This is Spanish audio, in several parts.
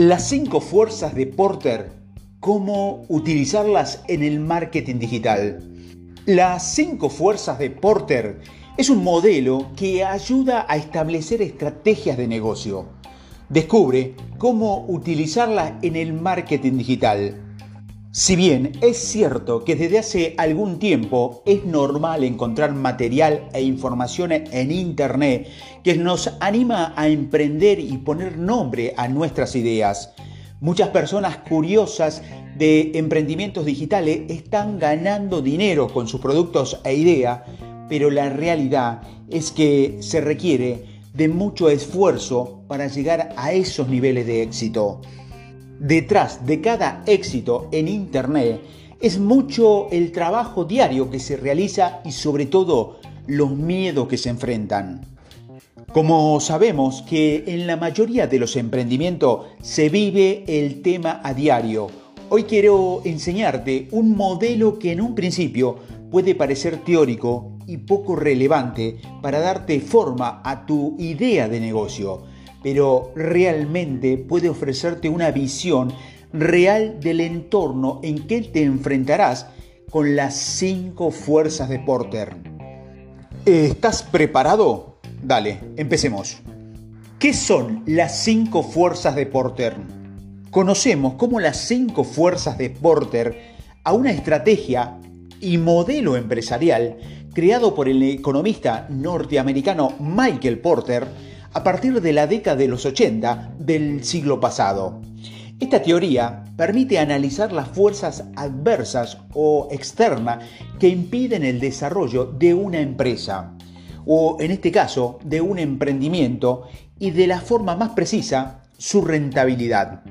Las cinco fuerzas de Porter, cómo utilizarlas en el marketing digital. Las cinco fuerzas de Porter es un modelo que ayuda a establecer estrategias de negocio. Descubre cómo utilizarlas en el marketing digital. Si bien es cierto que desde hace algún tiempo es normal encontrar material e información en Internet que nos anima a emprender y poner nombre a nuestras ideas, muchas personas curiosas de emprendimientos digitales están ganando dinero con sus productos e ideas, pero la realidad es que se requiere de mucho esfuerzo para llegar a esos niveles de éxito. Detrás de cada éxito en Internet es mucho el trabajo diario que se realiza y sobre todo los miedos que se enfrentan. Como sabemos que en la mayoría de los emprendimientos se vive el tema a diario, hoy quiero enseñarte un modelo que en un principio puede parecer teórico y poco relevante para darte forma a tu idea de negocio pero realmente puede ofrecerte una visión real del entorno en que te enfrentarás con las cinco fuerzas de Porter. ¿Estás preparado? Dale, empecemos. ¿Qué son las cinco fuerzas de Porter? Conocemos como las cinco fuerzas de Porter a una estrategia y modelo empresarial creado por el economista norteamericano Michael Porter a partir de la década de los 80 del siglo pasado. Esta teoría permite analizar las fuerzas adversas o externas que impiden el desarrollo de una empresa, o en este caso de un emprendimiento, y de la forma más precisa, su rentabilidad.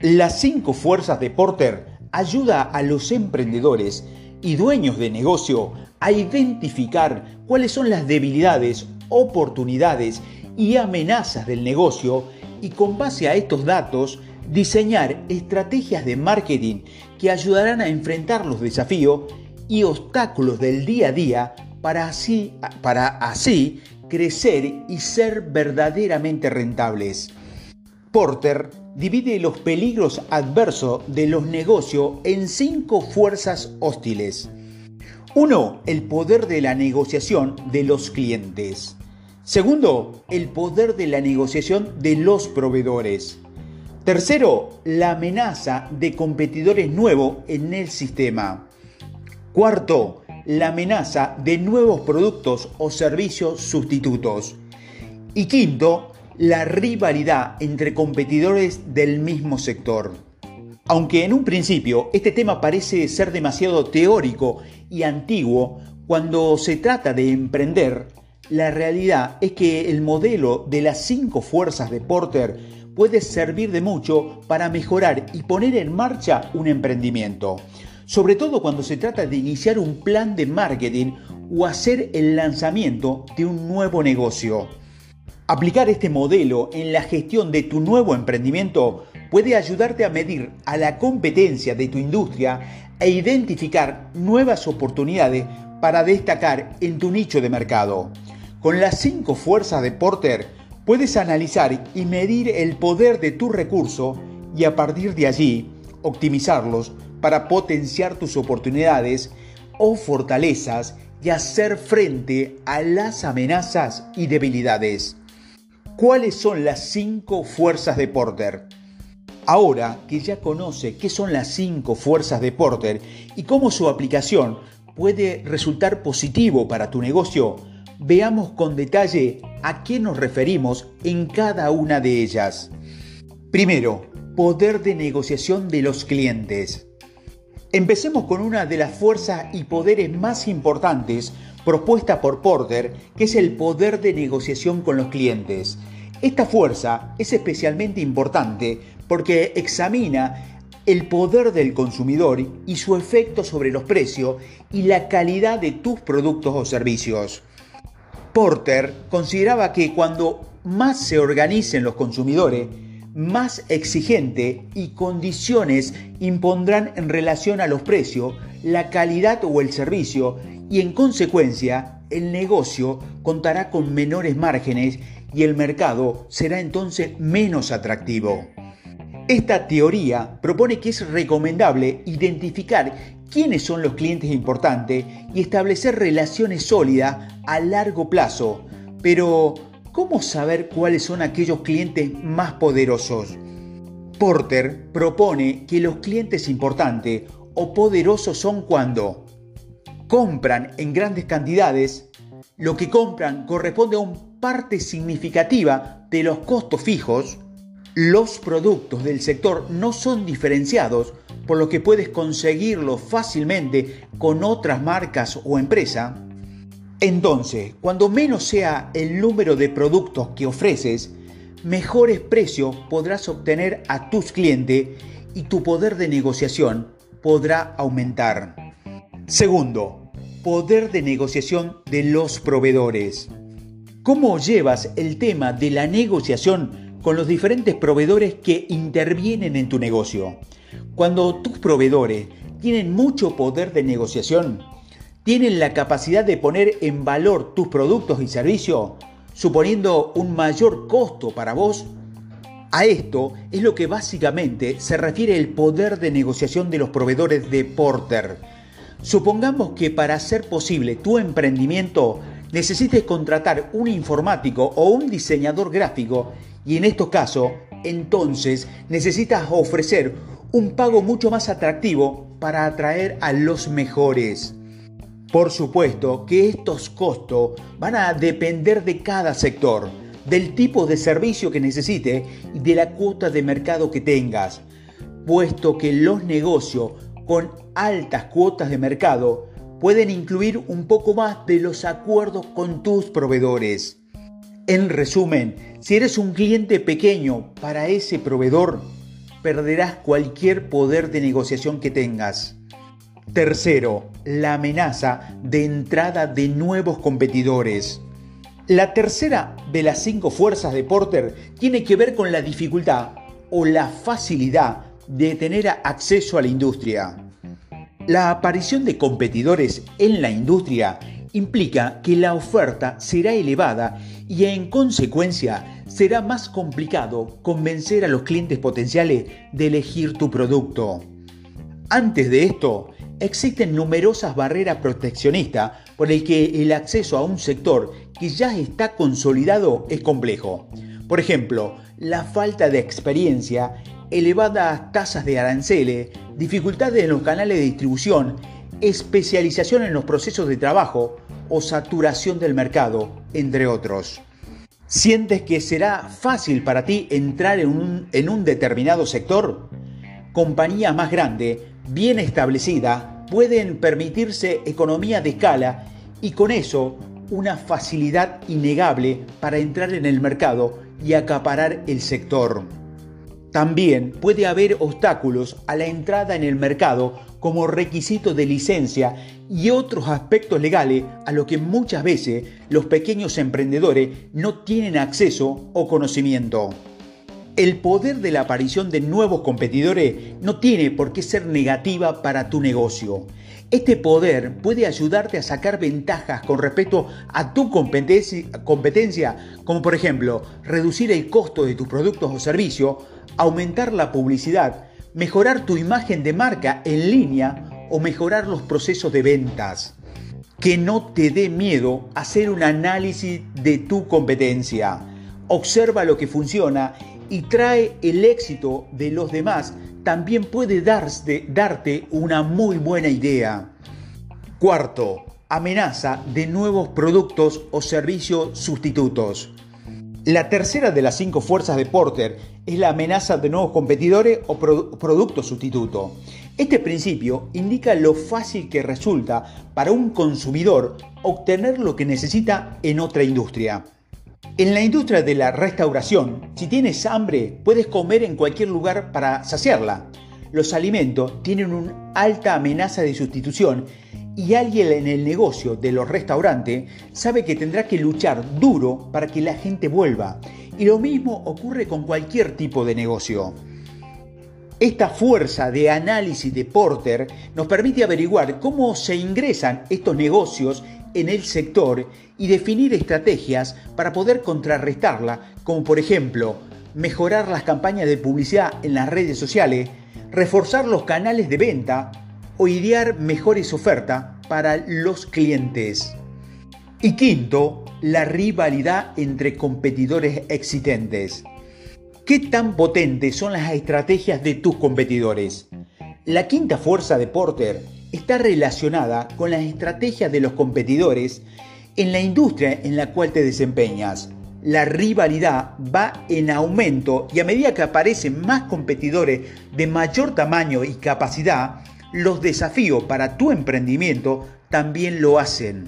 Las cinco fuerzas de Porter ayuda a los emprendedores y dueños de negocio a identificar cuáles son las debilidades, oportunidades y amenazas del negocio y con base a estos datos diseñar estrategias de marketing que ayudarán a enfrentar los desafíos y obstáculos del día a día para así, para así crecer y ser verdaderamente rentables. Porter divide los peligros adversos de los negocios en cinco fuerzas hostiles. 1. El poder de la negociación de los clientes. Segundo, el poder de la negociación de los proveedores. Tercero, la amenaza de competidores nuevos en el sistema. Cuarto, la amenaza de nuevos productos o servicios sustitutos. Y quinto, la rivalidad entre competidores del mismo sector. Aunque en un principio este tema parece ser demasiado teórico y antiguo, cuando se trata de emprender, la realidad es que el modelo de las cinco fuerzas de Porter puede servir de mucho para mejorar y poner en marcha un emprendimiento, sobre todo cuando se trata de iniciar un plan de marketing o hacer el lanzamiento de un nuevo negocio. Aplicar este modelo en la gestión de tu nuevo emprendimiento puede ayudarte a medir a la competencia de tu industria e identificar nuevas oportunidades para destacar en tu nicho de mercado. Con las cinco fuerzas de Porter puedes analizar y medir el poder de tu recurso y a partir de allí optimizarlos para potenciar tus oportunidades o fortalezas y hacer frente a las amenazas y debilidades. ¿Cuáles son las cinco fuerzas de Porter? Ahora que ya conoce qué son las cinco fuerzas de Porter y cómo su aplicación puede resultar positivo para tu negocio, veamos con detalle a qué nos referimos en cada una de ellas. Primero, poder de negociación de los clientes. Empecemos con una de las fuerzas y poderes más importantes propuesta por Porter, que es el poder de negociación con los clientes. Esta fuerza es especialmente importante porque examina el poder del consumidor y su efecto sobre los precios y la calidad de tus productos o servicios. Porter consideraba que cuando más se organicen los consumidores, más exigente y condiciones impondrán en relación a los precios, la calidad o el servicio y en consecuencia el negocio contará con menores márgenes y el mercado será entonces menos atractivo. Esta teoría propone que es recomendable identificar quiénes son los clientes importantes y establecer relaciones sólidas a largo plazo. Pero, ¿cómo saber cuáles son aquellos clientes más poderosos? Porter propone que los clientes importantes o poderosos son cuando compran en grandes cantidades, lo que compran corresponde a una parte significativa de los costos fijos, los productos del sector no son diferenciados, por lo que puedes conseguirlos fácilmente con otras marcas o empresas. Entonces, cuando menos sea el número de productos que ofreces, mejores precios podrás obtener a tus clientes y tu poder de negociación podrá aumentar. Segundo, poder de negociación de los proveedores. ¿Cómo llevas el tema de la negociación con los diferentes proveedores que intervienen en tu negocio? Cuando tus proveedores tienen mucho poder de negociación, tienen la capacidad de poner en valor tus productos y servicios, suponiendo un mayor costo para vos, a esto es lo que básicamente se refiere el poder de negociación de los proveedores de Porter. Supongamos que para hacer posible tu emprendimiento necesites contratar un informático o un diseñador gráfico y en estos casos, entonces necesitas ofrecer un pago mucho más atractivo para atraer a los mejores. Por supuesto que estos costos van a depender de cada sector, del tipo de servicio que necesite y de la cuota de mercado que tengas, puesto que los negocios con altas cuotas de mercado pueden incluir un poco más de los acuerdos con tus proveedores. En resumen, si eres un cliente pequeño para ese proveedor, perderás cualquier poder de negociación que tengas. Tercero, la amenaza de entrada de nuevos competidores. La tercera de las cinco fuerzas de Porter tiene que ver con la dificultad o la facilidad de tener acceso a la industria. La aparición de competidores en la industria implica que la oferta será elevada y en consecuencia será más complicado convencer a los clientes potenciales de elegir tu producto. Antes de esto, existen numerosas barreras proteccionistas por el que el acceso a un sector que ya está consolidado es complejo. Por ejemplo, la falta de experiencia, elevadas tasas de aranceles, dificultades en los canales de distribución, especialización en los procesos de trabajo o saturación del mercado, entre otros. ¿Sientes que será fácil para ti entrar en un, determinado sector? Compañía más grande bien establecida pueden permitirse economía de escala y con eso una facilidad innegable para entrar en el mercado y acaparar el sector. También puede haber obstáculos a la entrada en el mercado como requisito de licencia y otros aspectos legales a los que muchas veces los pequeños emprendedores no tienen acceso o conocimiento. El poder de la aparición de nuevos competidores no tiene por qué ser negativa para tu negocio. Este poder puede ayudarte a sacar ventajas con respecto a tu competencia, como por ejemplo reducir el costo de tus productos o servicios, aumentar la publicidad, mejorar tu imagen de marca en línea o mejorar los procesos de ventas. Que no te dé miedo hacer un análisis de tu competencia. Observa lo que funciona y trae el éxito de los demás, también puede darte, darte una muy buena idea. Cuarto, amenaza de nuevos productos o servicios sustitutos. La tercera de las cinco fuerzas de Porter es la amenaza de nuevos competidores o productos sustitutos. Este principio indica lo fácil que resulta para un consumidor obtener lo que necesita en otra industria. En la industria de la restauración, si tienes hambre, puedes comer en cualquier lugar para saciarla. Los alimentos tienen una alta amenaza de sustitución y alguien en el negocio de los restaurantes sabe que tendrá que luchar duro para que la gente vuelva. Y lo mismo ocurre con cualquier tipo de negocio. Esta fuerza de análisis de Porter nos permite averiguar cómo se ingresan estos negocios en el sector y definir estrategias para poder contrarrestarla, como por ejemplo mejorar las campañas de publicidad en las redes sociales, reforzar los canales de venta o idear mejores ofertas para los clientes. Y quinto, la rivalidad entre competidores existentes. ¿Qué tan potentes son las estrategias de tus competidores? La quinta fuerza de Porter está relacionada con las estrategias de los competidores en la industria en la cual te desempeñas. La rivalidad va en aumento y a medida que aparecen más competidores de mayor tamaño y capacidad, los desafíos para tu emprendimiento también lo hacen.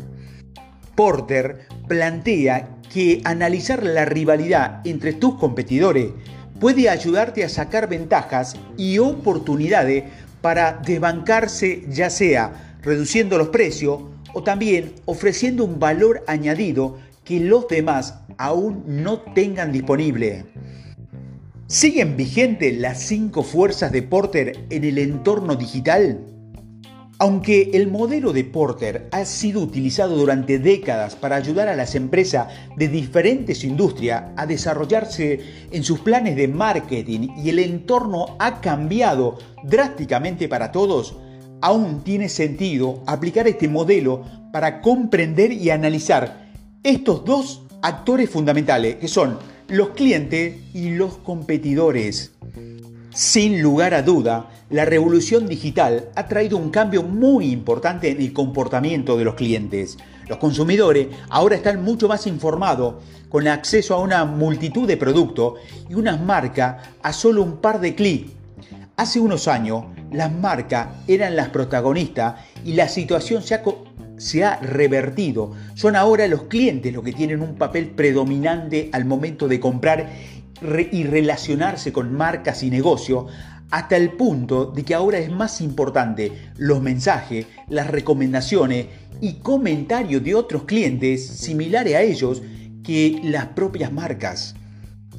Porter plantea que analizar la rivalidad entre tus competidores puede ayudarte a sacar ventajas y oportunidades para desbancarse ya sea reduciendo los precios o también ofreciendo un valor añadido que los demás aún no tengan disponible. ¿Siguen vigentes las cinco fuerzas de Porter en el entorno digital? Aunque el modelo de Porter ha sido utilizado durante décadas para ayudar a las empresas de diferentes industrias a desarrollarse en sus planes de marketing y el entorno ha cambiado drásticamente para todos, aún tiene sentido aplicar este modelo para comprender y analizar estos dos actores fundamentales que son los clientes y los competidores. Sin lugar a duda, la revolución digital ha traído un cambio muy importante en el comportamiento de los clientes. Los consumidores ahora están mucho más informados, con acceso a una multitud de productos y unas marcas a solo un par de clics. Hace unos años, las marcas eran las protagonistas y la situación se ha, se ha revertido. Son ahora los clientes los que tienen un papel predominante al momento de comprar y relacionarse con marcas y negocios hasta el punto de que ahora es más importante los mensajes, las recomendaciones y comentarios de otros clientes similares a ellos que las propias marcas.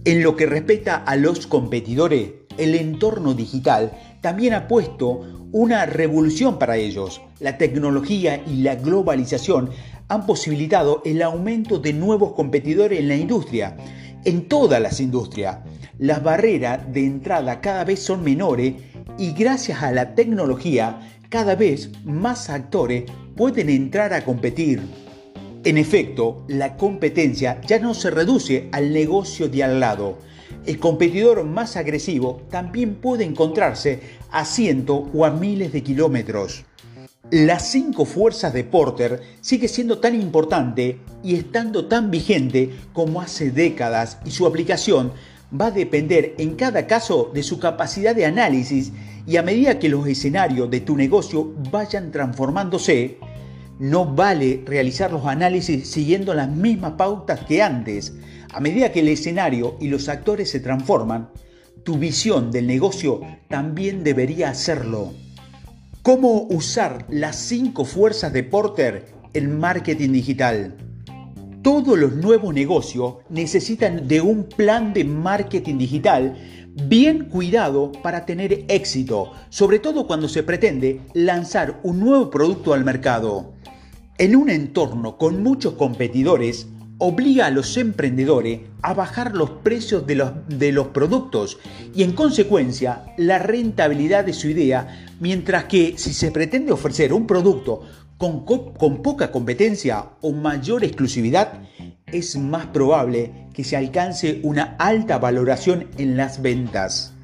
En lo que respecta a los competidores, el entorno digital también ha puesto una revolución para ellos. La tecnología y la globalización han posibilitado el aumento de nuevos competidores en la industria en todas las industrias, las barreras de entrada cada vez son menores y gracias a la tecnología cada vez más actores pueden entrar a competir. En efecto, la competencia ya no se reduce al negocio de al lado. El competidor más agresivo también puede encontrarse a cientos o a miles de kilómetros. Las cinco fuerzas de Porter sigue siendo tan importante y estando tan vigente como hace décadas y su aplicación va a depender en cada caso de su capacidad de análisis y a medida que los escenarios de tu negocio vayan transformándose, no vale realizar los análisis siguiendo las mismas pautas que antes. A medida que el escenario y los actores se transforman, tu visión del negocio también debería hacerlo. ¿Cómo usar las cinco fuerzas de Porter en marketing digital? Todos los nuevos negocios necesitan de un plan de marketing digital bien cuidado para tener éxito, sobre todo cuando se pretende lanzar un nuevo producto al mercado. En un entorno con muchos competidores, obliga a los emprendedores a bajar los precios de los, de los productos y en consecuencia la rentabilidad de su idea, mientras que si se pretende ofrecer un producto con, con poca competencia o mayor exclusividad, es más probable que se alcance una alta valoración en las ventas.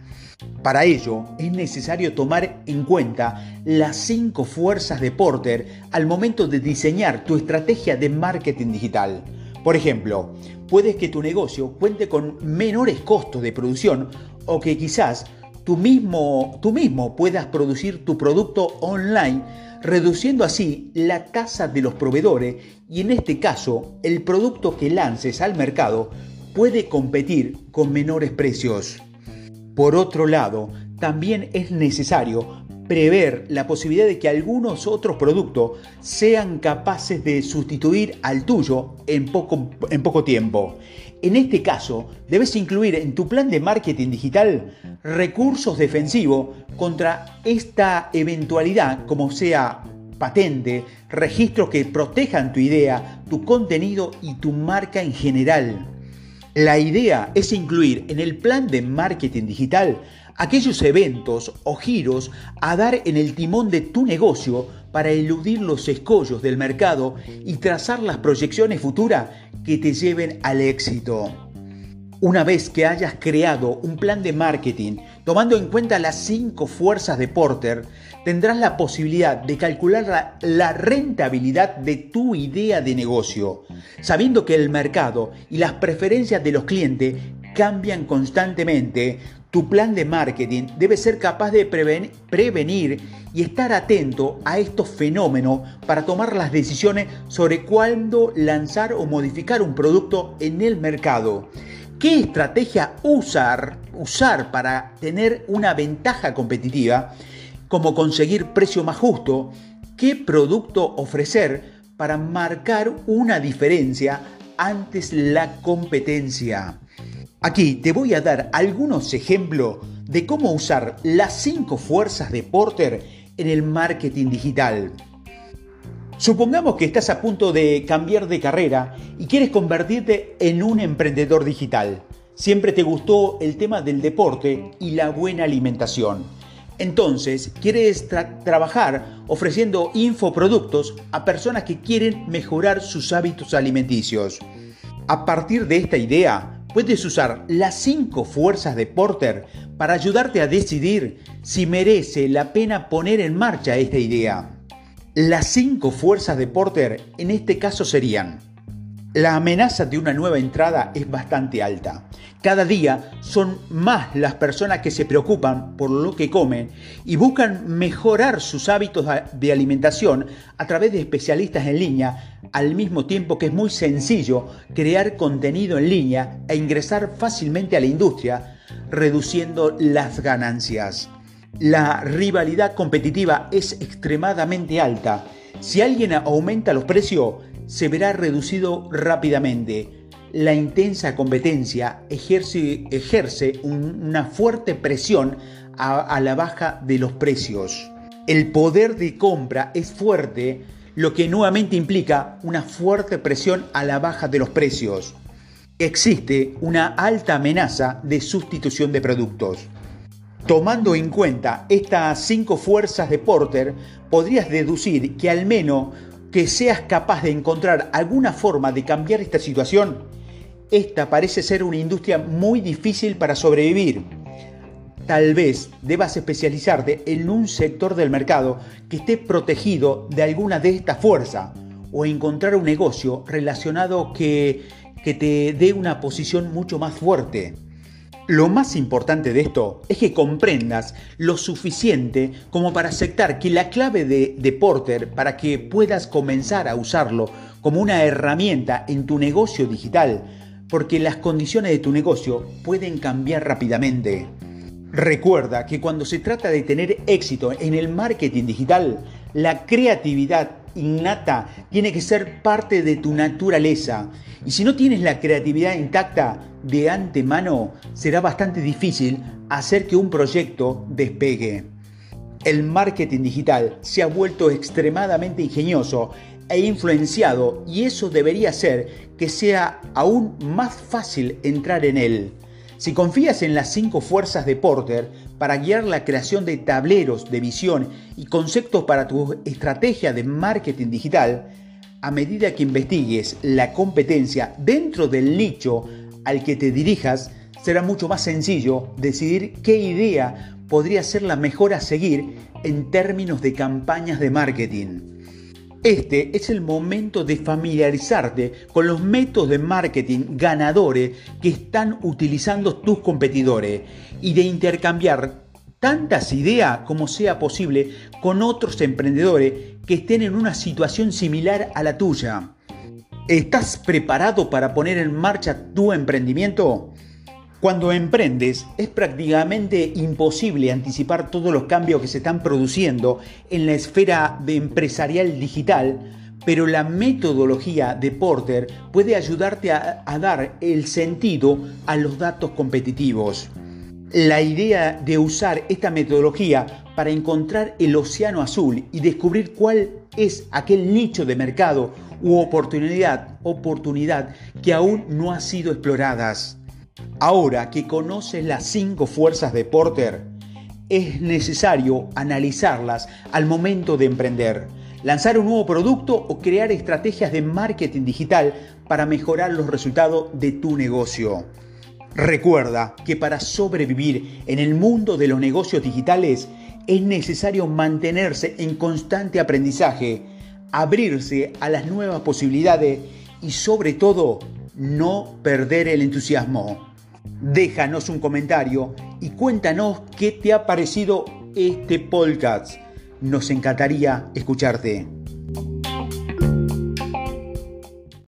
Para ello es necesario tomar en cuenta las cinco fuerzas de Porter al momento de diseñar tu estrategia de marketing digital. Por ejemplo, puedes que tu negocio cuente con menores costos de producción o que quizás tú mismo, tú mismo puedas producir tu producto online, reduciendo así la tasa de los proveedores y en este caso el producto que lances al mercado puede competir con menores precios. Por otro lado, también es necesario prever la posibilidad de que algunos otros productos sean capaces de sustituir al tuyo en poco, en poco tiempo. En este caso, debes incluir en tu plan de marketing digital recursos defensivos contra esta eventualidad, como sea patente, registros que protejan tu idea, tu contenido y tu marca en general. La idea es incluir en el plan de marketing digital aquellos eventos o giros a dar en el timón de tu negocio para eludir los escollos del mercado y trazar las proyecciones futuras que te lleven al éxito. Una vez que hayas creado un plan de marketing tomando en cuenta las cinco fuerzas de Porter, tendrás la posibilidad de calcular la, rentabilidad de tu idea de negocio, sabiendo que el mercado y las preferencias de los clientes cambian constantemente. Tu plan de marketing debe ser capaz de prevenir y estar atento a estos fenómenos para tomar las decisiones sobre cuándo lanzar o modificar un producto en el mercado. ¿Qué estrategia usar, usar para tener una ventaja competitiva? Como conseguir precio más justo. ¿Qué producto ofrecer para marcar una diferencia antes la competencia? Aquí te voy a dar algunos ejemplos de cómo usar las cinco fuerzas de Porter en el marketing digital. Supongamos que estás a punto de cambiar de carrera y quieres convertirte en un emprendedor digital. Siempre te gustó el tema del deporte y la buena alimentación. Entonces, quieres trabajar ofreciendo infoproductos a personas que quieren mejorar sus hábitos alimenticios. A partir de esta idea, puedes usar las cinco fuerzas de Porter para ayudarte a decidir si merece la pena poner en marcha esta idea. Las cinco fuerzas de Porter en este caso serían, la amenaza de una nueva entrada es bastante alta. Cada día son más las personas que se preocupan por lo que comen y buscan mejorar sus hábitos de alimentación a través de especialistas en línea, al mismo tiempo que es muy sencillo crear contenido en línea e ingresar fácilmente a la industria, reduciendo las ganancias. La rivalidad competitiva es extremadamente alta. Si alguien aumenta los precios, se verá reducido rápidamente. La intensa competencia ejerce, una fuerte presión a la baja de los precios. El poder de compra es fuerte, lo que nuevamente implica una fuerte presión a la baja de los precios. Existe una alta amenaza de sustitución de productos. Tomando en cuenta estas cinco fuerzas de Porter, podrías deducir que al menos que seas capaz de encontrar alguna forma de cambiar esta situación, esta parece ser una industria muy difícil para sobrevivir. Tal vez debas especializarte en un sector del mercado que esté protegido de alguna de estas fuerzas o encontrar un negocio relacionado que, que te dé una posición mucho más fuerte. Lo más importante de esto es que comprendas lo suficiente como para aceptar que la clave de, Porter para que puedas comenzar a usarlo como una herramienta en tu negocio digital, porque las condiciones de tu negocio pueden cambiar rápidamente. Recuerda que cuando se trata de tener éxito en el marketing digital, la creatividad innata tiene que ser parte de tu naturaleza. Y si no tienes la creatividad intacta de antemano, será bastante difícil hacer que un proyecto despegue. El marketing digital se ha vuelto extremadamente ingenioso e influenciado y eso debería hacer que sea aún más fácil entrar en él. Si confías en las cinco fuerzas de Porter para guiar la creación de tableros de visión y conceptos para tu estrategia de marketing digital, a medida que investigues la competencia dentro del nicho al que te dirijas, será mucho más sencillo decidir qué idea podría ser la mejor a seguir en términos de campañas de marketing. Este es el momento de familiarizarte con los métodos de marketing ganadores que están utilizando tus competidores y de intercambiar tantas ideas como sea posible con otros emprendedores que estén en una situación similar a la tuya. ¿Estás preparado para poner en marcha tu emprendimiento? Cuando emprendes es prácticamente imposible anticipar todos los cambios que se están produciendo en la esfera de empresarial digital, pero la metodología de Porter puede ayudarte a, a dar el sentido a los datos competitivos. La idea de usar esta metodología para encontrar el océano azul y descubrir cuál es aquel nicho de mercado u oportunidad, oportunidad que aún no ha sido exploradas. Ahora que conoces las cinco fuerzas de Porter, es necesario analizarlas al momento de emprender, lanzar un nuevo producto o crear estrategias de marketing digital para mejorar los resultados de tu negocio. Recuerda que para sobrevivir en el mundo de los negocios digitales es necesario mantenerse en constante aprendizaje, abrirse a las nuevas posibilidades y sobre todo no perder el entusiasmo. Déjanos un comentario y cuéntanos qué te ha parecido este podcast. Nos encantaría escucharte.